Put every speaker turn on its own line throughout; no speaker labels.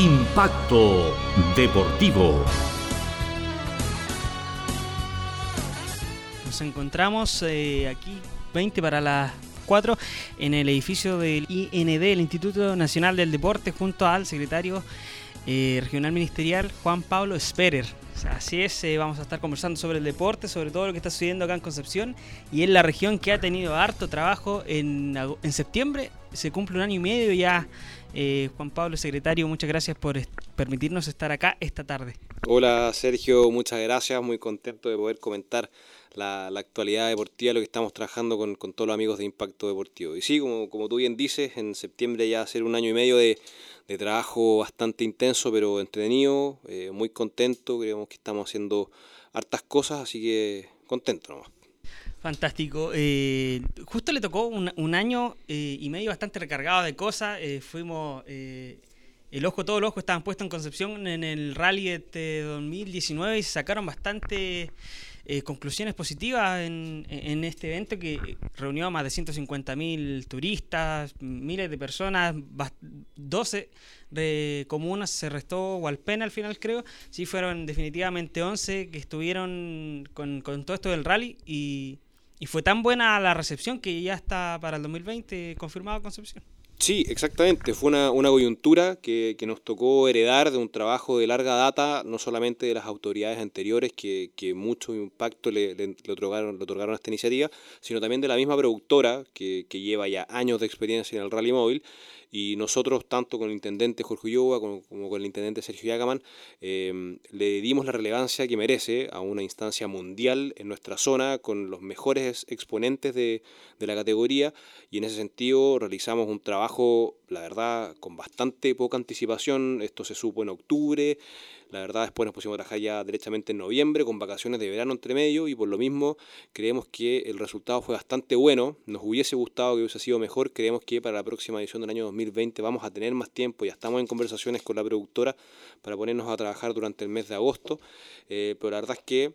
Impacto Deportivo.
Nos encontramos eh, aquí 20 para las 4 en el edificio del IND, el Instituto Nacional del Deporte, junto al secretario eh, regional ministerial Juan Pablo Sperer. así es, eh, vamos a estar conversando sobre el deporte, sobre todo lo que está sucediendo acá en Concepción y en la región que ha tenido harto trabajo en, en septiembre. Se cumple un año y medio ya eh, Juan Pablo, secretario, muchas gracias por permitirnos estar acá esta tarde.
Hola Sergio, muchas gracias, muy contento de poder comentar la, actualidad deportiva, lo que estamos trabajando con, todos los amigos de Impacto Deportivo. Y sí, como, como tú bien dices, en septiembre ya va a ser un año y medio de, trabajo bastante intenso, pero entretenido, eh, muy contento, creemos que estamos haciendo hartas cosas, así que contento nomás.
Fantástico. Eh, justo le tocó un, año eh, y medio bastante recargado de cosas. Eh, fuimos, el ojo, todo el ojo estaban puestos en Concepción en el rally de 2019 y se sacaron bastante conclusiones positivas en, este evento que reunió a más de 150.000 turistas, miles de personas, 12 de comunas se restó Walpena al final creo, sí fueron definitivamente 11 que estuvieron con todo esto del rally y y fue tan buena la recepción que ya está para el 2020 confirmado Concepción.
Sí, exactamente. Fue una, una coyuntura que, que, nos tocó heredar de un trabajo de larga data, no solamente de las autoridades anteriores que, que mucho impacto le, le, otorgaron, le otorgaron a esta iniciativa, sino también de la misma productora que, que lleva ya años de experiencia en el rally móvil y nosotros, tanto con el intendente Jorge Ulloa como, con el intendente Sergio Yagaman, em, le dimos la relevancia que merece a una instancia mundial en nuestra zona, con los mejores exponentes de, de la categoría, y en ese sentido realizamos un trabajo, la verdad, con bastante poca anticipación. Esto se supo en octubre. La verdad, después nos pusimos a trabajar ya derechamente en noviembre, con vacaciones de verano entre medio, y por lo mismo creemos que el resultado fue bastante bueno. Nos hubiese gustado que hubiese sido mejor. Creemos que para la próxima edición del año 2020 vamos a tener más tiempo. Ya estamos en conversaciones con la productora para ponernos a trabajar durante el mes de agosto. Eh, pero la verdad es que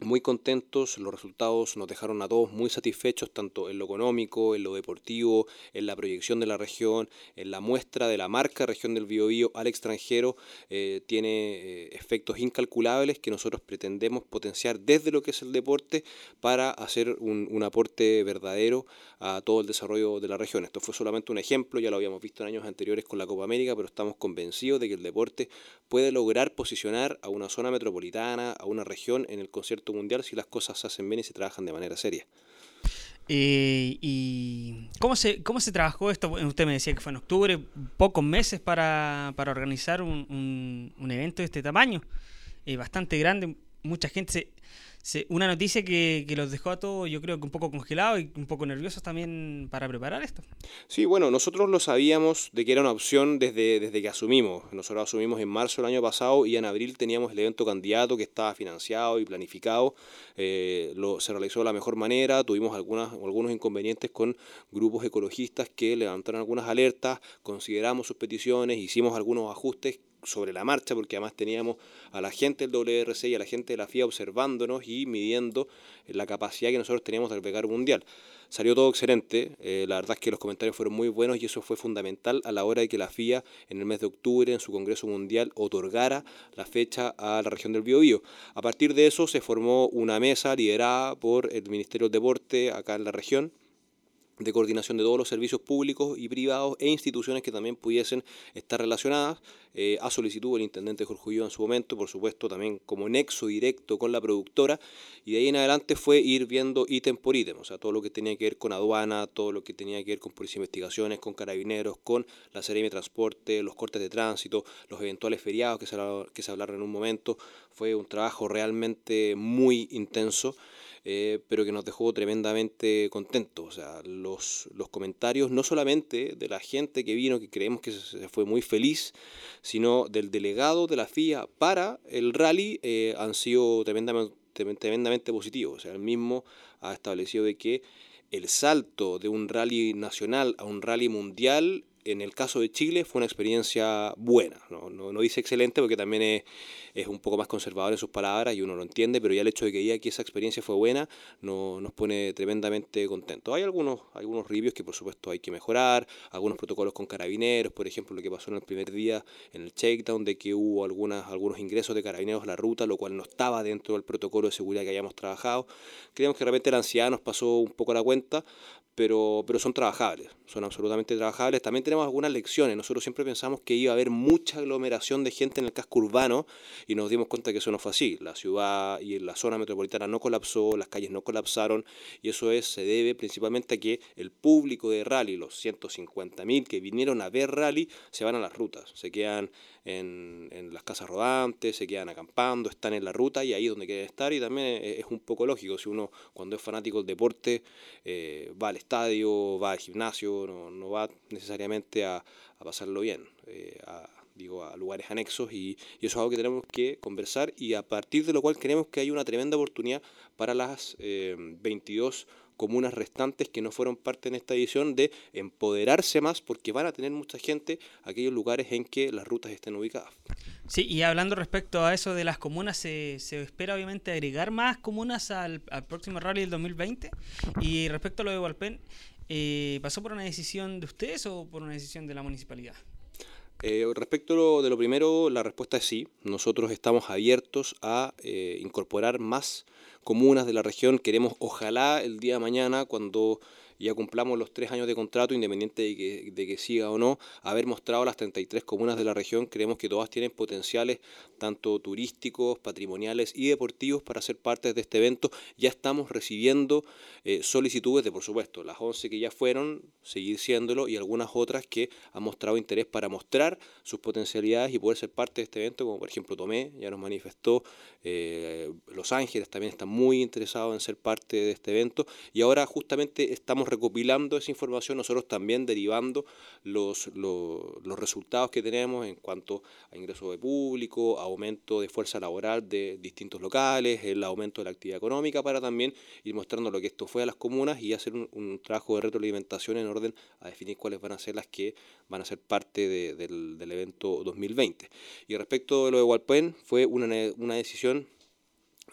muy contentos, los resultados nos dejaron a todos muy satisfechos, tanto en lo económico, en lo deportivo, en la proyección de la región, en la muestra de la marca región del Biobío al extranjero, eh, tiene eh, efectos incalculables que nosotros pretendemos potenciar desde lo que es el deporte para hacer un, un, aporte verdadero a todo el desarrollo de la región. Esto fue solamente un ejemplo, ya lo habíamos visto en años anteriores con la Copa América, pero estamos convencidos de que el deporte puede lograr posicionar a una zona metropolitana, a una región en el concierto mundial si las cosas se hacen bien y se trabajan de manera seria.
Eh, ¿Y cómo se, cómo se trabajó esto? Usted me decía que fue en octubre, pocos meses para, para organizar un, un, evento de este tamaño, eh, bastante grande, mucha gente se, una noticia que, que, los dejó a todos, yo creo que un poco congelados y un poco nerviosos también para preparar esto.
Sí, bueno, nosotros lo sabíamos de que era una opción desde, desde que asumimos. Nosotros asumimos en marzo del año pasado y en abril teníamos el evento candidato que estaba financiado y planificado. Eh, lo, se realizó de la mejor manera. Tuvimos algunas, algunos inconvenientes con grupos ecologistas que levantaron algunas alertas, consideramos sus peticiones, hicimos algunos ajustes sobre la marcha, porque además teníamos a la gente del WRC y a la gente de la FIA observándonos y midiendo la capacidad que nosotros teníamos de albergar un mundial. Salió todo excelente, eh, la verdad es que los comentarios fueron muy buenos y eso fue fundamental a la hora de que la FIA en el mes de octubre en su Congreso Mundial otorgara la fecha a la región del Biobío. A partir de eso se formó una mesa liderada por el Ministerio del Deporte acá en la región, de coordinación de todos los servicios públicos y privados e instituciones que también pudiesen estar relacionadas, eh, a solicitud del intendente Jorge en su momento, por supuesto también como nexo directo con la productora, y de ahí en adelante fue ir viendo ítem por ítem, o sea, todo lo que tenía que ver con aduana, todo lo que tenía que ver con policía de investigaciones, con carabineros, con la serie de transporte, los cortes de tránsito, los eventuales feriados que se, que se hablaron en un momento, fue un trabajo realmente muy intenso. Eh, pero que nos dejó tremendamente contentos. O sea, los, los comentarios no solamente de la gente que vino, que creemos que se fue muy feliz, sino del delegado de la FIA para el rally eh, han sido tremendamente, tremendamente positivos. O sea, el mismo ha establecido de que el salto de un rally nacional a un rally mundial en el caso de Chile fue una experiencia buena, no, no, dice excelente porque también es, es, un poco más conservador en sus palabras y uno lo entiende, pero ya el hecho de que diga que esa experiencia fue buena no, nos pone tremendamente contentos. Hay algunos, algunos reviews que por supuesto hay que mejorar, algunos protocolos con carabineros, por ejemplo lo que pasó en el primer día en el checkdown, de que hubo algunas, algunos ingresos de carabineros a la ruta, lo cual no estaba dentro del protocolo de seguridad que hayamos trabajado. Creemos que de repente la ansiedad nos pasó un poco la cuenta, pero, pero son trabajables, son absolutamente trabajables. También tenemos algunas lecciones. Nosotros siempre pensamos que iba a haber mucha aglomeración de gente en el casco urbano y nos dimos cuenta que eso no fue así. La ciudad y la zona metropolitana no colapsó, las calles no colapsaron y eso es, se debe principalmente a que el público de rally, los 150.000 que vinieron a ver rally, se van a las rutas, se quedan en, en, las casas rodantes, se quedan acampando, están en la ruta y ahí es donde quieren estar y también es, un poco lógico, si uno cuando es fanático del deporte eh, va al estadio, va al gimnasio, no, no va necesariamente a, a pasarlo bien, eh, digo, a lugares anexos y, eso es algo que tenemos que conversar y a partir de lo cual creemos que hay una tremenda oportunidad para las eh, 22 comunas restantes que no fueron parte en esta edición de empoderarse más porque van a tener mucha gente aquellos lugares en que las rutas estén ubicadas.
Sí, y hablando respecto a eso de las comunas, se, se espera obviamente agregar más comunas al, próximo rally del 2020. Y respecto a lo de Walpen, eh, ¿pasó por una decisión de ustedes o por una decisión de la municipalidad?
Eh, respecto de lo primero, la respuesta es sí. Nosotros estamos abiertos a eh, incorporar más comunas de la región. Queremos, ojalá, el día de mañana, cuando ya cumplamos los tres años de contrato, independiente de que, de que siga o no, haber mostrado las 33 comunas de la región, creemos que todas tienen potenciales tanto turísticos, patrimoniales y deportivos para ser parte de este evento. Ya estamos recibiendo eh, solicitudes de, por supuesto, las 11 que ya fueron, seguir siéndolo, y algunas otras que han mostrado interés para mostrar sus potencialidades y poder ser parte de este evento, como por ejemplo Tomé, ya nos manifestó, eh, Los Ángeles también está muy interesado en ser parte de este evento, y ahora justamente estamos recopilando esa información, nosotros también derivando los, los, resultados que tenemos en cuanto a ingreso de público, aumento de fuerza laboral de distintos locales, el aumento de la actividad económica, para también ir mostrando lo que esto fue a las comunas y hacer un, un trabajo de retroalimentación en orden a definir cuáles van a ser las que van a ser parte de, del, del, evento 2020. Y respecto de lo de Walpen, fue una, una decisión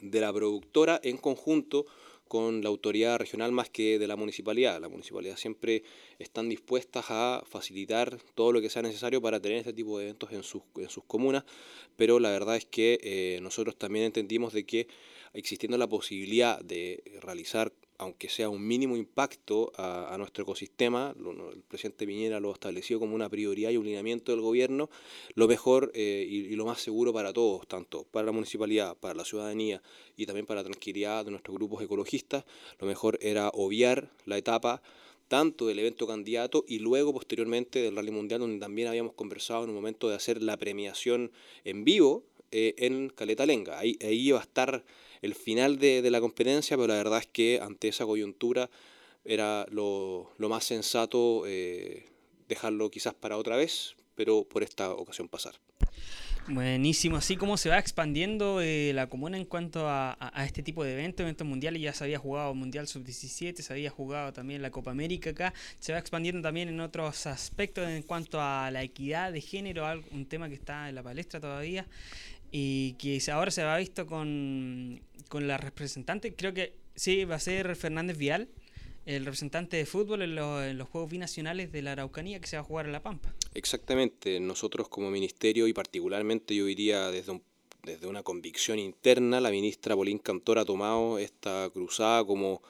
de la productora en conjunto con la autoridad regional más que de la municipalidad. La municipalidad siempre están dispuestas a facilitar todo lo que sea necesario para tener este tipo de eventos en sus, en sus comunas, pero la verdad es que eh, nosotros también entendimos de que existiendo la posibilidad de realizar aunque sea un mínimo impacto a, nuestro ecosistema, el presidente Piñera lo estableció como una prioridad y un lineamiento del gobierno, lo mejor eh, y, y, lo más seguro para todos, tanto para la municipalidad, para la ciudadanía y también para la tranquilidad de nuestros grupos ecologistas, lo mejor era obviar la etapa tanto del evento candidato y luego posteriormente del Rally Mundial, donde también habíamos conversado en un momento de hacer la premiación en vivo eh, en Caleta Lenga. Ahí, ahí iba a estar el final de, de, la competencia, pero la verdad es que ante esa coyuntura era lo, lo más sensato eh, dejarlo quizás para otra vez, pero por esta ocasión pasar.
Buenísimo, así como se va expandiendo eh, la comuna en cuanto a, a, a, este tipo de eventos, eventos mundiales, ya se había jugado Mundial Sub-17, se había jugado también la Copa América acá, se va expandiendo también en otros aspectos en cuanto a la equidad de género, un tema que está en la palestra todavía y que ahora se va visto con, con la representante, creo que sí, va a ser Fernández Vial, el representante de fútbol en los, en los, Juegos Binacionales de la Araucanía que se va a jugar en La Pampa.
Exactamente, nosotros como ministerio y particularmente yo diría desde, un, desde una convicción interna, la ministra Bolín Cantor ha tomado esta cruzada como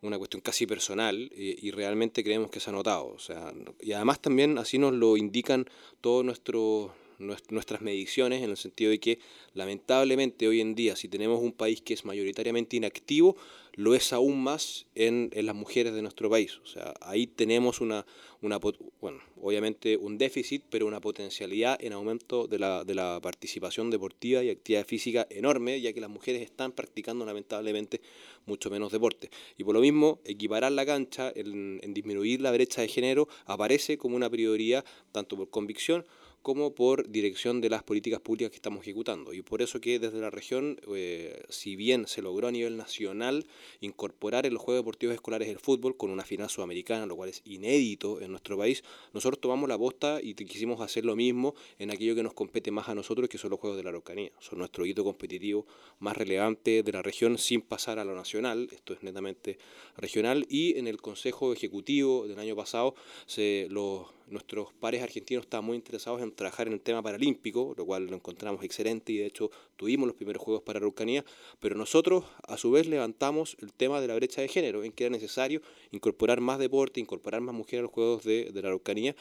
una cuestión casi personal y, y, realmente creemos que se ha notado. O sea, y además también así nos lo indican todos nuestros nuestras mediciones en el sentido de que lamentablemente hoy en día si tenemos un país que es mayoritariamente inactivo, lo es aún más en, en las mujeres de nuestro país. O sea, ahí tenemos una, una, bueno, obviamente un déficit, pero una potencialidad en aumento de la, de la participación deportiva y actividad física enorme, ya que las mujeres están practicando lamentablemente mucho menos deporte. Y por lo mismo, equiparar la cancha en, en disminuir la brecha de género aparece como una prioridad, tanto por convicción como por dirección de las políticas públicas que estamos ejecutando. Y por eso que desde la región, eh, si bien se logró a nivel nacional incorporar en los Juegos Deportivos Escolares el fútbol con una final sudamericana, lo cual es inédito en nuestro país, nosotros tomamos la posta y quisimos hacer lo mismo en aquello que nos compete más a nosotros, que son los Juegos de la Araucanía. Son nuestro hito competitivo más relevante de la región sin pasar a lo nacional, esto es netamente regional, y en el Consejo Ejecutivo del año pasado se, los nuestros pares argentinos estaban muy interesados en trabajar en el tema paralímpico, lo cual lo encontramos excelente y de hecho tuvimos los primeros Juegos para Araucanía, pero nosotros a su vez levantamos el tema de la brecha de género, en que era necesario incorporar más deporte, incorporar más mujeres a los Juegos de, la Araucanía,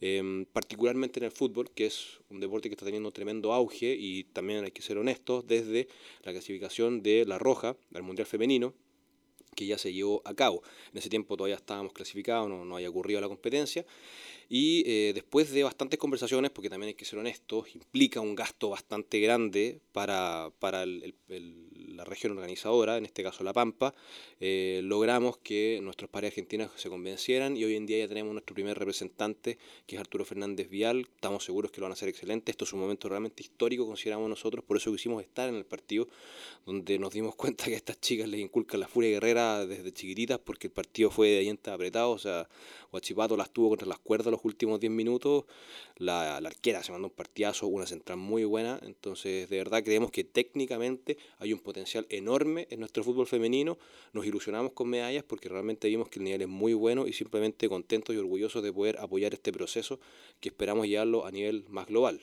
em, particularmente en el fútbol, que es un deporte que está teniendo tremendo auge y también hay que ser honestos, desde la clasificación de la Roja al Mundial Femenino, que ya se llevó a cabo. En ese tiempo todavía estábamos clasificados, no, no había ocurrido la competencia. Y eh, después de bastantes conversaciones, porque también hay que ser honestos, implica un gasto bastante grande para, para la región organizadora, en este caso La Pampa, eh, logramos que nuestros pares argentinos se convencieran y hoy en día ya tenemos nuestro primer representante, que es Arturo Fernández Vial. Estamos seguros que lo van a hacer excelente. Esto es un momento realmente histórico, consideramos nosotros, por eso quisimos estar en el partido, donde nos dimos cuenta que a estas chicas les inculcan la furia guerrera desde chiquititas, porque el partido fue de dientes apretados, o sea, Guachipato las tuvo contra las cuerdas los últimos 10 minutos, la, la arquera se mandó un partidazo, una central muy buena, entonces de verdad creemos que técnicamente hay un potencial enorme en nuestro fútbol femenino, nos ilusionamos con medallas porque realmente vimos que el nivel es muy bueno y simplemente contentos y orgullosos de poder apoyar este proceso que esperamos llevarlo a nivel más global.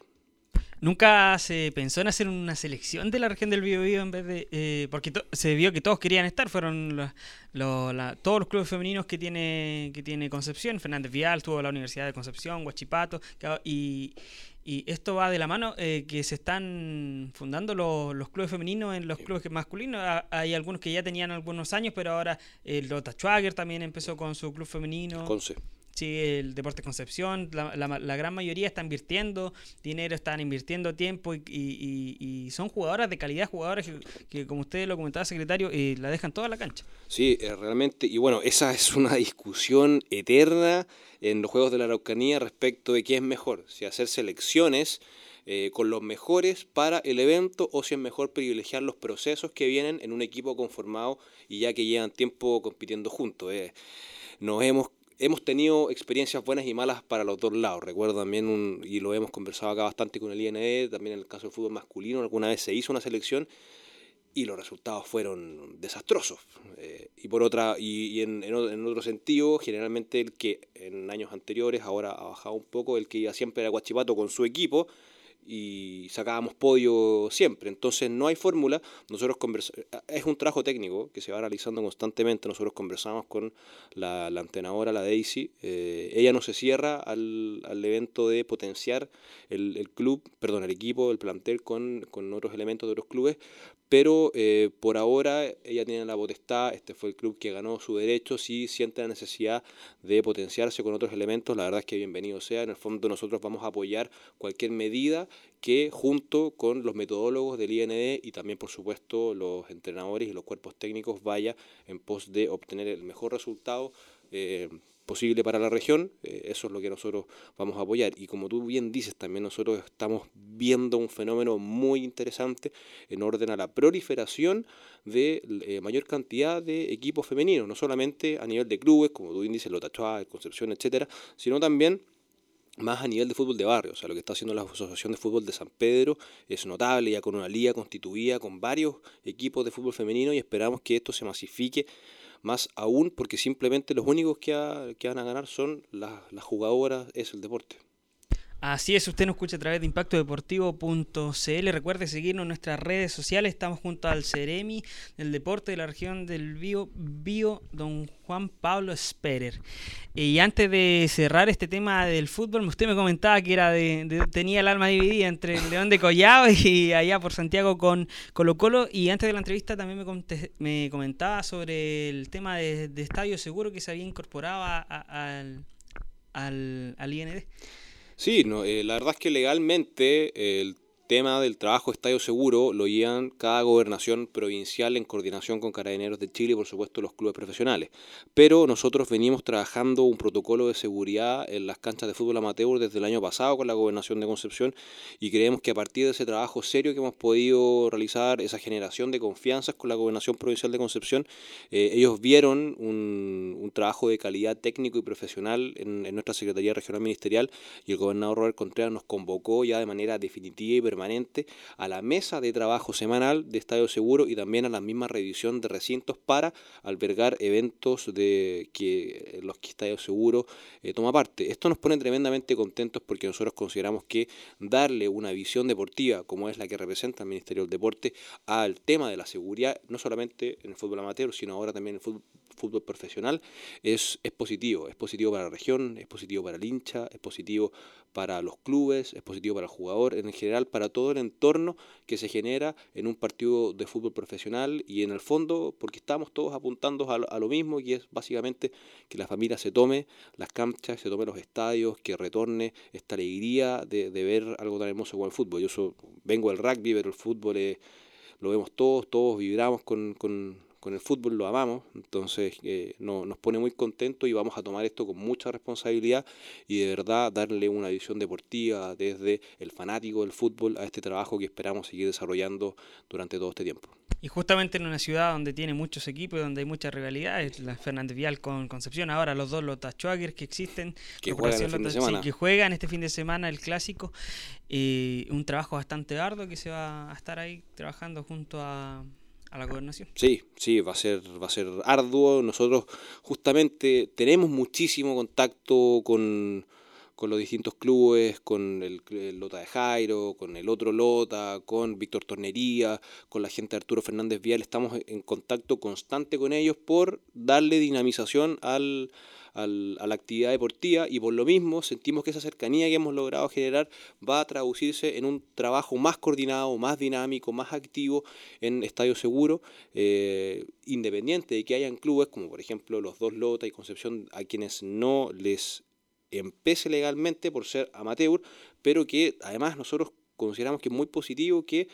¿Nunca se pensó en hacer una selección de la región del Biobío en vez de...? Eh, porque se vio que todos querían estar, fueron todos los clubes femeninos que tiene, que tiene Concepción. Fernández Vial tuvo la Universidad de Concepción, Huachipato, y, y esto va de la mano eh, que se están fundando los, clubes femeninos en los clubes masculinos. Hay algunos que ya tenían algunos años, pero ahora el Lota Schwager también empezó con su club femenino.
Conce.
Sí, el Deporte Concepción, la, gran mayoría está invirtiendo dinero, están invirtiendo tiempo y, son jugadoras de calidad, jugadoras que, como usted lo comentaba, secretario, eh, la dejan toda la cancha.
Sí, eh, realmente, y bueno, esa es una discusión eterna en los Juegos de la Araucanía respecto de qué es mejor, si hacer selecciones eh, con los mejores para el evento o si es mejor privilegiar los procesos que vienen en un equipo conformado y ya que llevan tiempo compitiendo juntos. nos hemos hemos tenido experiencias buenas y malas para los dos lados. Recuerdo también, un, y lo hemos conversado acá bastante con el INE, también en el caso del fútbol masculino, alguna vez se hizo una selección y los resultados fueron desastrosos. Eh, y por otra, y, en, en, otro sentido, generalmente el que en años anteriores, ahora ha bajado un poco, el que iba siempre era Guachipato con su equipo, y sacábamos podio siempre. Entonces no hay fórmula. Nosotros es un trabajo técnico que se va realizando constantemente. Nosotros conversamos con la, la entrenadora, la Daisy. Eh, ella no se cierra al, al evento de potenciar el, el, club, perdón, el equipo, el plantel con, con otros elementos de otros clubes, pero eh, por ahora ella tiene la potestad, este fue el club que ganó su derecho, si siente la necesidad de potenciarse con otros elementos, la verdad es que bienvenido sea, en el fondo nosotros vamos a apoyar cualquier medida que junto con los metodólogos del IND y también por supuesto los entrenadores y los cuerpos técnicos vaya en pos de obtener el mejor resultado. Eh, posible para la región, eh, eso es lo que nosotros vamos a apoyar. Y como tú bien dices, también nosotros estamos viendo un fenómeno muy interesante en orden a la proliferación de eh, mayor cantidad de equipos femeninos, no solamente a nivel de clubes, como tú bien dices, Lotachua, Concepción, etcétera, sino también más a nivel de fútbol de barrio. O sea, lo que está haciendo la Asociación de Fútbol de San Pedro es notable, ya con una liga constituida, con varios equipos de fútbol femenino y esperamos que esto se masifique más aún porque simplemente los únicos que, van a ganar son las, las jugadoras, es el deporte.
Así es, usted nos escucha a través de impactodeportivo.cl. Recuerde seguirnos en nuestras redes sociales. Estamos junto al Ceremi del deporte de la región del Bío, Bio don Juan Pablo Sperer. Y antes de cerrar este tema del fútbol, usted me comentaba que era de, tenía el alma dividida entre el León de Collado y allá por Santiago con Colo Colo. Y antes de la entrevista también me, me comentaba sobre el tema de, Estadio Seguro que se había incorporado al, al, al IND.
Sí, no, eh, la verdad es que legalmente tema del trabajo Estadio Seguro lo llevan cada gobernación provincial en coordinación con Carabineros de Chile y por supuesto los clubes profesionales. Pero nosotros venimos trabajando un protocolo de seguridad en las canchas de fútbol amateur desde el año pasado con la gobernación de Concepción y creemos que a partir de ese trabajo serio que hemos podido realizar, esa generación de confianzas con la gobernación provincial de Concepción, eh, ellos vieron un, trabajo de calidad técnico y profesional en, en nuestra Secretaría Regional Ministerial y el gobernador Robert Contreras nos convocó ya de manera definitiva y permanente a la mesa de trabajo semanal de Estadio Seguro y también a la misma revisión de recintos para albergar eventos de que los que Estadio Seguro eh, toma parte. Esto nos pone tremendamente contentos porque nosotros consideramos que darle una visión deportiva como es la que representa el Ministerio del Deporte al tema de la seguridad, no solamente en el fútbol amateur, sino ahora también en el fútbol fútbol profesional es, es positivo. Es positivo para la región, es positivo para el hincha, es positivo para los clubes, es positivo para el jugador, en general para todo el entorno que se genera en un partido de fútbol profesional y en el fondo porque estamos todos apuntando a, lo mismo y es básicamente que la familia se tome las canchas, se tome los estadios, que retorne esta alegría de, ver algo tan hermoso como el fútbol. Yo vengo del rugby, pero el fútbol lo vemos todos, todos vibramos con con el fútbol lo amamos, entonces eh, no, nos pone muy contentos y vamos a tomar esto con mucha responsabilidad y de verdad darle una visión deportiva desde el fanático del fútbol a este trabajo que esperamos seguir desarrollando durante todo este tiempo.
Y justamente en una ciudad donde tiene muchos equipos y donde hay muchas rivalidades, la Fernández Vial con Concepción, ahora los dos Lotas Schwager que existen,
que juegan,
que juegan este fin de semana el clásico, y un trabajo bastante arduo que se va a estar ahí trabajando junto a a la gobernación.
Sí, sí, va a ser, va a ser arduo. Nosotros justamente tenemos muchísimo contacto con, con los distintos clubes, con el, Lota de Jairo, con el otro Lota, con Víctor Tornería, con la gente de Arturo Fernández Vial. Estamos en contacto constante con ellos por darle dinamización al, a la actividad deportiva y por lo mismo sentimos que esa cercanía que hemos logrado generar va a traducirse en un trabajo más coordinado, más dinámico, más activo en Estadio Seguro, eh, independiente de que hayan clubes como por ejemplo los dos Lota y Concepción a quienes no les empece legalmente por ser amateur, pero que además nosotros consideramos que es muy positivo que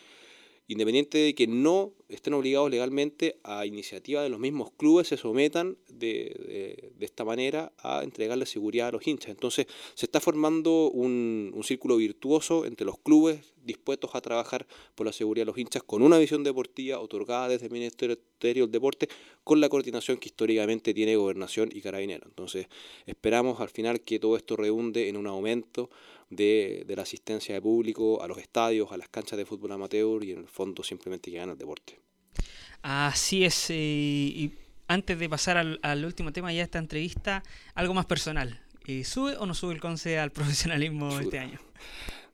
independiente de que no estén obligados legalmente a iniciativa de los mismos clubes, se sometan de, de, esta manera a entregarle seguridad a los hinchas. Entonces se está formando un, un, círculo virtuoso entre los clubes dispuestos a trabajar por la seguridad de los hinchas con una visión deportiva otorgada desde el Ministerio del Deporte con la coordinación que históricamente tiene Gobernación y Carabinero. Entonces esperamos al final que todo esto redunde en un aumento de, la asistencia de público a los estadios, a las canchas de fútbol amateur y en el fondo simplemente que gana el deporte.
Así es, eh, y antes de pasar al, último tema ya esta entrevista, algo más personal. Eh, ¿Sube o no sube el CONCE al profesionalismo este año?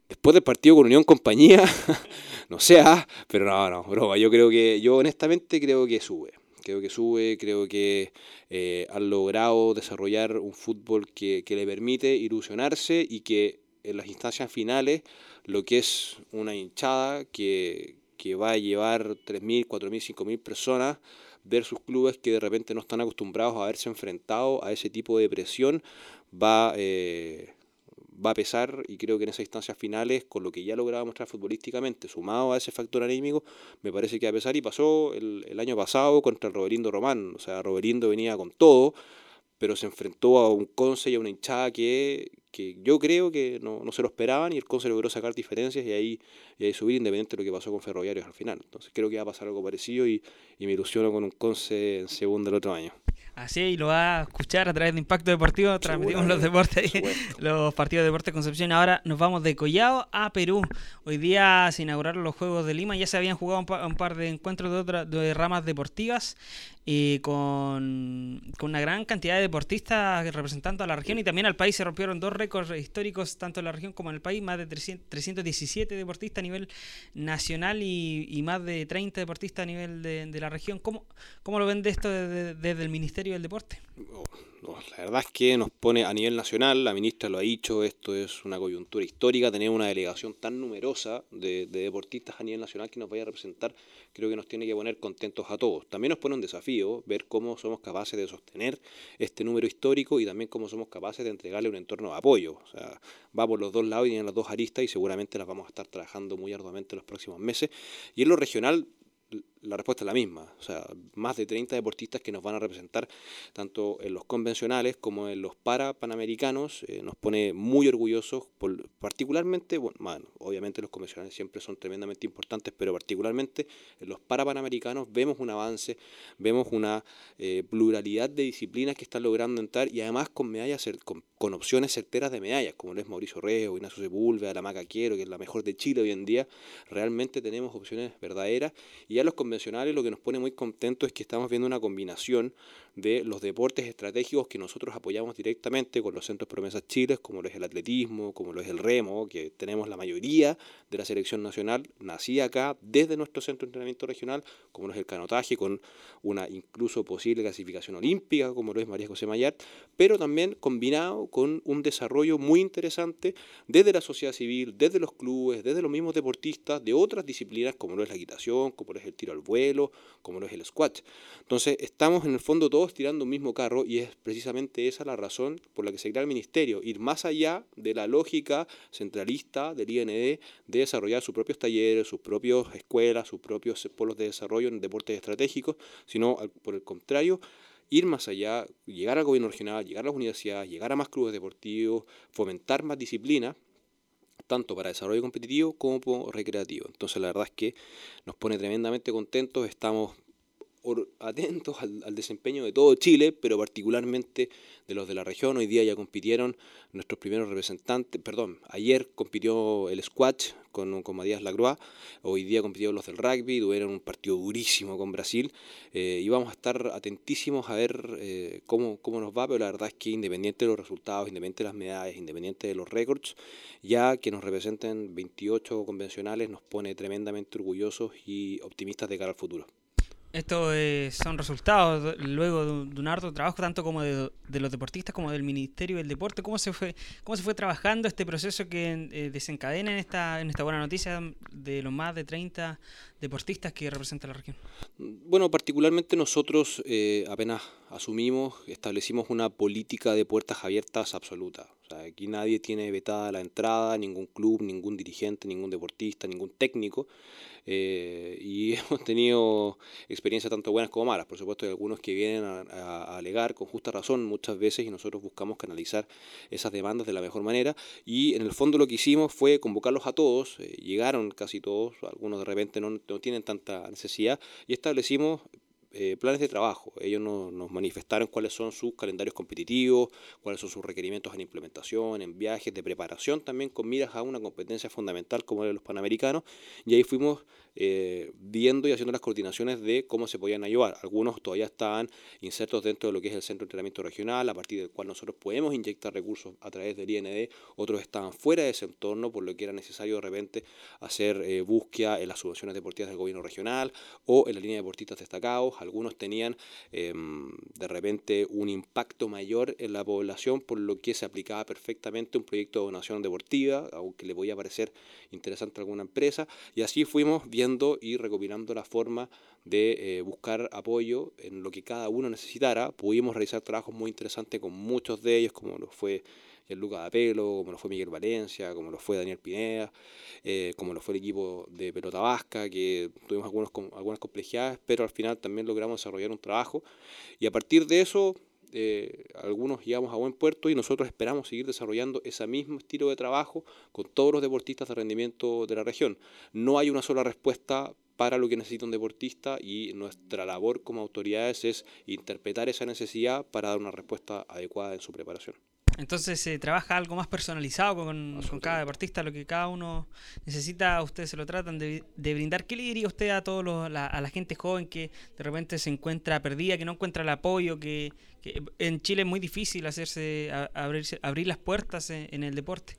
Después del partido con Unión Compañía, no sé, ah, pero no, no, broma. Yo creo que, yo honestamente creo que sube. Creo que sube, creo que eh, han logrado desarrollar un fútbol que, que le permite ilusionarse y que en las instancias finales lo que es una hinchada que, que va a llevar 3.000, 4.000, 5.000 personas versus clubes que de repente no están acostumbrados a haberse enfrentado a ese tipo de presión, va, eh, va a pesar y creo que en esas instancias finales, con lo que ya lograba mostrar futbolísticamente, sumado a ese factor anímico, me parece que va a pesar y pasó el, el año pasado contra el Roberindo Román, o sea, Roberindo venía con todo, pero se enfrentó a un Conce y a una hinchada que, que yo creo que no, no, se lo esperaban y el Conce logró sacar diferencias y ahí, y ahí subir independiente de lo que pasó con Ferroviarios al final. Entonces creo que va a pasar algo parecido y, y me ilusiono con un Conce en segundo el otro año.
Así y lo va a escuchar a través de Impacto Deportivo. Transmitimos los deportes, los partidos de Deportes Concepción. Ahora nos vamos de Collao a Perú. Hoy día se inauguraron los Juegos de Lima. Ya se habían jugado un, par de encuentros de, otras de ramas deportivas y con, con, una gran cantidad de deportistas representando a la región y también al país. Se rompieron dos récords históricos, tanto en la región como en el país. Más de 317 deportistas a nivel nacional y, y, más de 30 deportistas a nivel de, de la región. ¿Cómo, ¿Cómo, lo ven de esto desde, desde el Ministerio del Deporte?
La verdad es que nos pone a nivel nacional, la ministra lo ha dicho, esto es una coyuntura histórica, tener una delegación tan numerosa de, deportistas a nivel nacional que nos vaya a representar, creo que nos tiene que poner contentos a todos. También nos pone un desafío ver cómo somos capaces de sostener este número histórico y también cómo somos capaces de entregarle un entorno de apoyo. O sea, va por los dos lados y en las dos aristas y seguramente las vamos a estar trabajando muy arduamente en los próximos meses. Y en lo regional, la respuesta es la misma. O sea, más de 30 deportistas que nos van a representar tanto en los convencionales como en los para panamericanos. Eh, nos pone muy orgullosos, particularmente, bueno, obviamente los convencionales siempre son tremendamente importantes, pero particularmente en los para panamericanos vemos un avance, vemos una eh, pluralidad de disciplinas que están logrando entrar y además con medallas, con, con opciones certeras de medallas, como lo es Mauricio Reo, Ignacio Sepúlveda, la Maca Quiero, que es la mejor de Chile hoy en día. Realmente tenemos opciones verdaderas y ya los convencionales lo que nos pone muy contentos es que estamos viendo una combinación de los deportes estratégicos que nosotros apoyamos directamente con los centros promesas chiles, como lo es el atletismo, como lo es el remo, que tenemos la mayoría de la selección nacional nacida acá desde nuestro centro de entrenamiento regional, como lo es el canotaje, con una incluso posible clasificación olímpica, como lo es María José Mayar, pero también combinado con un desarrollo muy interesante desde la sociedad civil, desde los clubes, desde los mismos deportistas de otras disciplinas, como lo es la equitación, como lo es el tiro al vuelo, como lo es el squash. Entonces, estamos en el fondo todos tirando un mismo carro y es precisamente esa la razón por la que se crea el ministerio, ir más allá de la lógica centralista del IND de desarrollar sus propios talleres, sus propias escuelas, sus propios polos de desarrollo en deportes estratégicos, sino por el contrario, ir más allá, llegar al gobierno regional, llegar a las universidades, llegar a más clubes deportivos, fomentar más disciplina, tanto para desarrollo competitivo como recreativo. Entonces la verdad es que nos pone tremendamente contentos, estamos atentos al, desempeño de todo Chile, pero particularmente de los de la región. Hoy día ya compitieron nuestros primeros representantes, perdón, ayer compitió el squash con, con Matías Lacroix, hoy día compitieron los del rugby, tuvieron un partido durísimo con Brasil eh, y vamos a estar atentísimos a ver eh, cómo, cómo nos va, pero la verdad es que independiente de los resultados, independiente de las medallas, independiente de los récords, ya que nos representen 28 convencionales nos pone tremendamente orgullosos y optimistas de cara al futuro.
Estos eh, son resultados luego de un, harto trabajo, tanto como de, los deportistas como del Ministerio del Deporte. ¿Cómo se fue, cómo se fue trabajando este proceso que eh, desencadena en esta, en esta buena noticia de los más de 30 deportistas que representa la región?
Bueno, particularmente nosotros eh, apenas asumimos, establecimos una política de puertas abiertas absoluta. O sea, aquí nadie tiene vetada la entrada, ningún club, ningún dirigente, ningún deportista, ningún técnico. Eh, y hemos tenido experiencias tanto buenas como malas. Por supuesto, hay algunos que vienen a, alegar con justa razón muchas veces y nosotros buscamos canalizar esas demandas de la mejor manera. Y en el fondo lo que hicimos fue convocarlos a todos, eh, llegaron casi todos, algunos de repente no, no tienen tanta necesidad, y establecimos eh, planes de trabajo. Ellos nos, manifestaron cuáles son sus calendarios competitivos, cuáles son sus requerimientos en implementación, en viajes, de preparación también con miras a una competencia fundamental como de los Panamericanos. Y ahí fuimos eh, viendo y haciendo las coordinaciones de cómo se podían ayudar. Algunos todavía estaban insertos dentro de lo que es el Centro de Entrenamiento Regional, a partir del cual nosotros podemos inyectar recursos a través del IND. Otros estaban fuera de ese entorno, por lo que era necesario de repente hacer eh, búsqueda en las subvenciones deportivas del gobierno regional o en la línea de deportistas destacados. Algunos tenían em, de repente un impacto mayor en la población, por lo que se aplicaba perfectamente un proyecto de donación deportiva, aunque le podía parecer interesante a alguna empresa. Y así fuimos viendo y recopilando la forma de eh, buscar apoyo en lo que cada uno necesitara. Pudimos realizar trabajos muy interesantes con muchos de ellos, como lo fue el Lucas Apelo, como lo fue Miguel Valencia, como lo fue Daniel Pineda, eh, como lo fue el equipo de Pelota Vasca, que tuvimos algunos, algunas complejidades, pero al final también logramos desarrollar un trabajo. Y a partir de eso eh, algunos llegamos a buen puerto y nosotros esperamos seguir desarrollando ese mismo estilo de trabajo con todos los deportistas de rendimiento de la región. No hay una sola respuesta para lo que necesita un deportista y nuestra labor como autoridades es interpretar esa necesidad para dar una respuesta adecuada en su preparación.
Entonces se trabaja algo más personalizado con, cada deportista, lo que cada uno necesita, ustedes se lo tratan de, brindar. ¿Qué le diría usted a todos a la gente joven que de repente se encuentra perdida, que no encuentra el apoyo, que, en Chile es muy difícil hacerse abrir las puertas en, el deporte?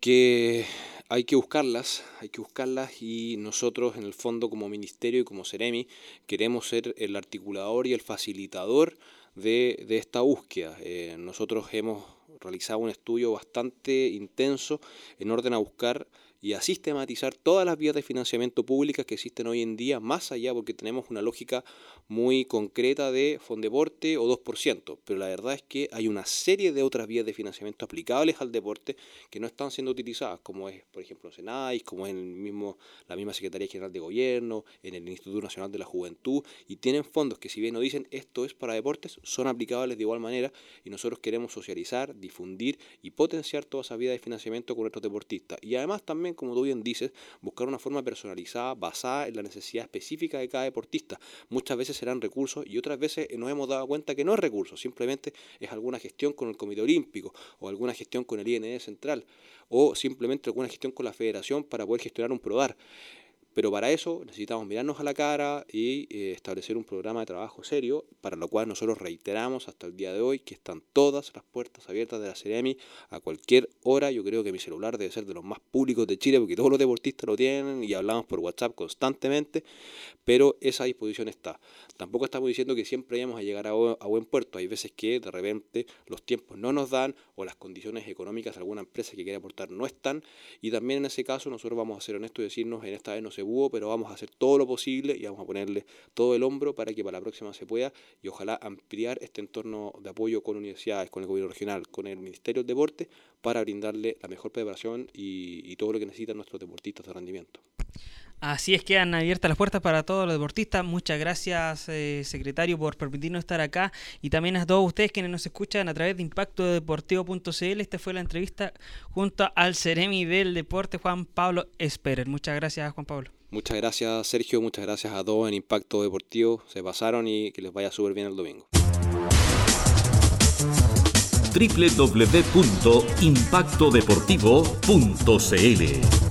Que hay que buscarlas, hay que buscarlas y nosotros en el fondo como ministerio y como Ceremi queremos ser el articulador y el facilitador de, esta búsqueda. Eh, nosotros hemos realizado un estudio bastante intenso en orden a buscar y a sistematizar todas las vías de financiamiento públicas que existen hoy en día, más allá porque tenemos una lógica muy concreta de Fondeporte o 2%, pero la verdad es que hay una serie de otras vías de financiamiento aplicables al deporte que no están siendo utilizadas, como es, por ejemplo, Senais, como es el mismo, la misma Secretaría General de Gobierno, en el Instituto Nacional de la Juventud, y tienen fondos que si bien no dicen esto es para deportes, son aplicables de igual manera y nosotros queremos socializar, difundir y potenciar toda esa vía de financiamiento con nuestros deportistas. Y además también como tú bien dices, buscar una forma personalizada, basada en la necesidad específica de cada deportista. Muchas veces serán recursos y otras veces nos hemos dado cuenta que no es recurso, simplemente es alguna gestión con el Comité Olímpico o alguna gestión con el INE Central o simplemente alguna gestión con la federación para poder gestionar un PRODAR. Pero para eso necesitamos mirarnos a la cara y eh, establecer un programa de trabajo serio, para lo cual nosotros reiteramos hasta el día de hoy que están todas las puertas abiertas de la Ceremi a cualquier hora. Yo creo que mi celular debe ser de los más públicos de Chile porque todos los deportistas lo tienen y hablamos por WhatsApp constantemente, pero esa disposición está. Tampoco estamos diciendo que siempre vayamos a llegar a, buen puerto. Hay veces que de repente los tiempos no nos dan o las condiciones económicas de alguna empresa que quiere aportar no están. Y también en ese caso nosotros vamos a ser honestos y decirnos en esta vez no se pero vamos a hacer todo lo posible y vamos a ponerle todo el hombro para que para la próxima se pueda y ojalá ampliar este entorno de apoyo con universidades, con el gobierno regional, con el Ministerio del Deporte para brindarle la mejor preparación y todo lo que necesitan nuestros deportistas de rendimiento.
Así es, quedan abiertas las puertas para todos los deportistas. Muchas gracias, eh, secretario, por permitirnos estar acá. Y también a todos ustedes quienes nos escuchan a través de impactodeportivo.cl. Esta fue la entrevista junto al Ceremi del Deporte, Juan Pablo Esperer. Muchas gracias, Juan Pablo.
Muchas gracias, Sergio. Muchas gracias a todos en Impacto Deportivo. Se pasaron y que les vaya súper bien el domingo
www.impactodeportivo.cl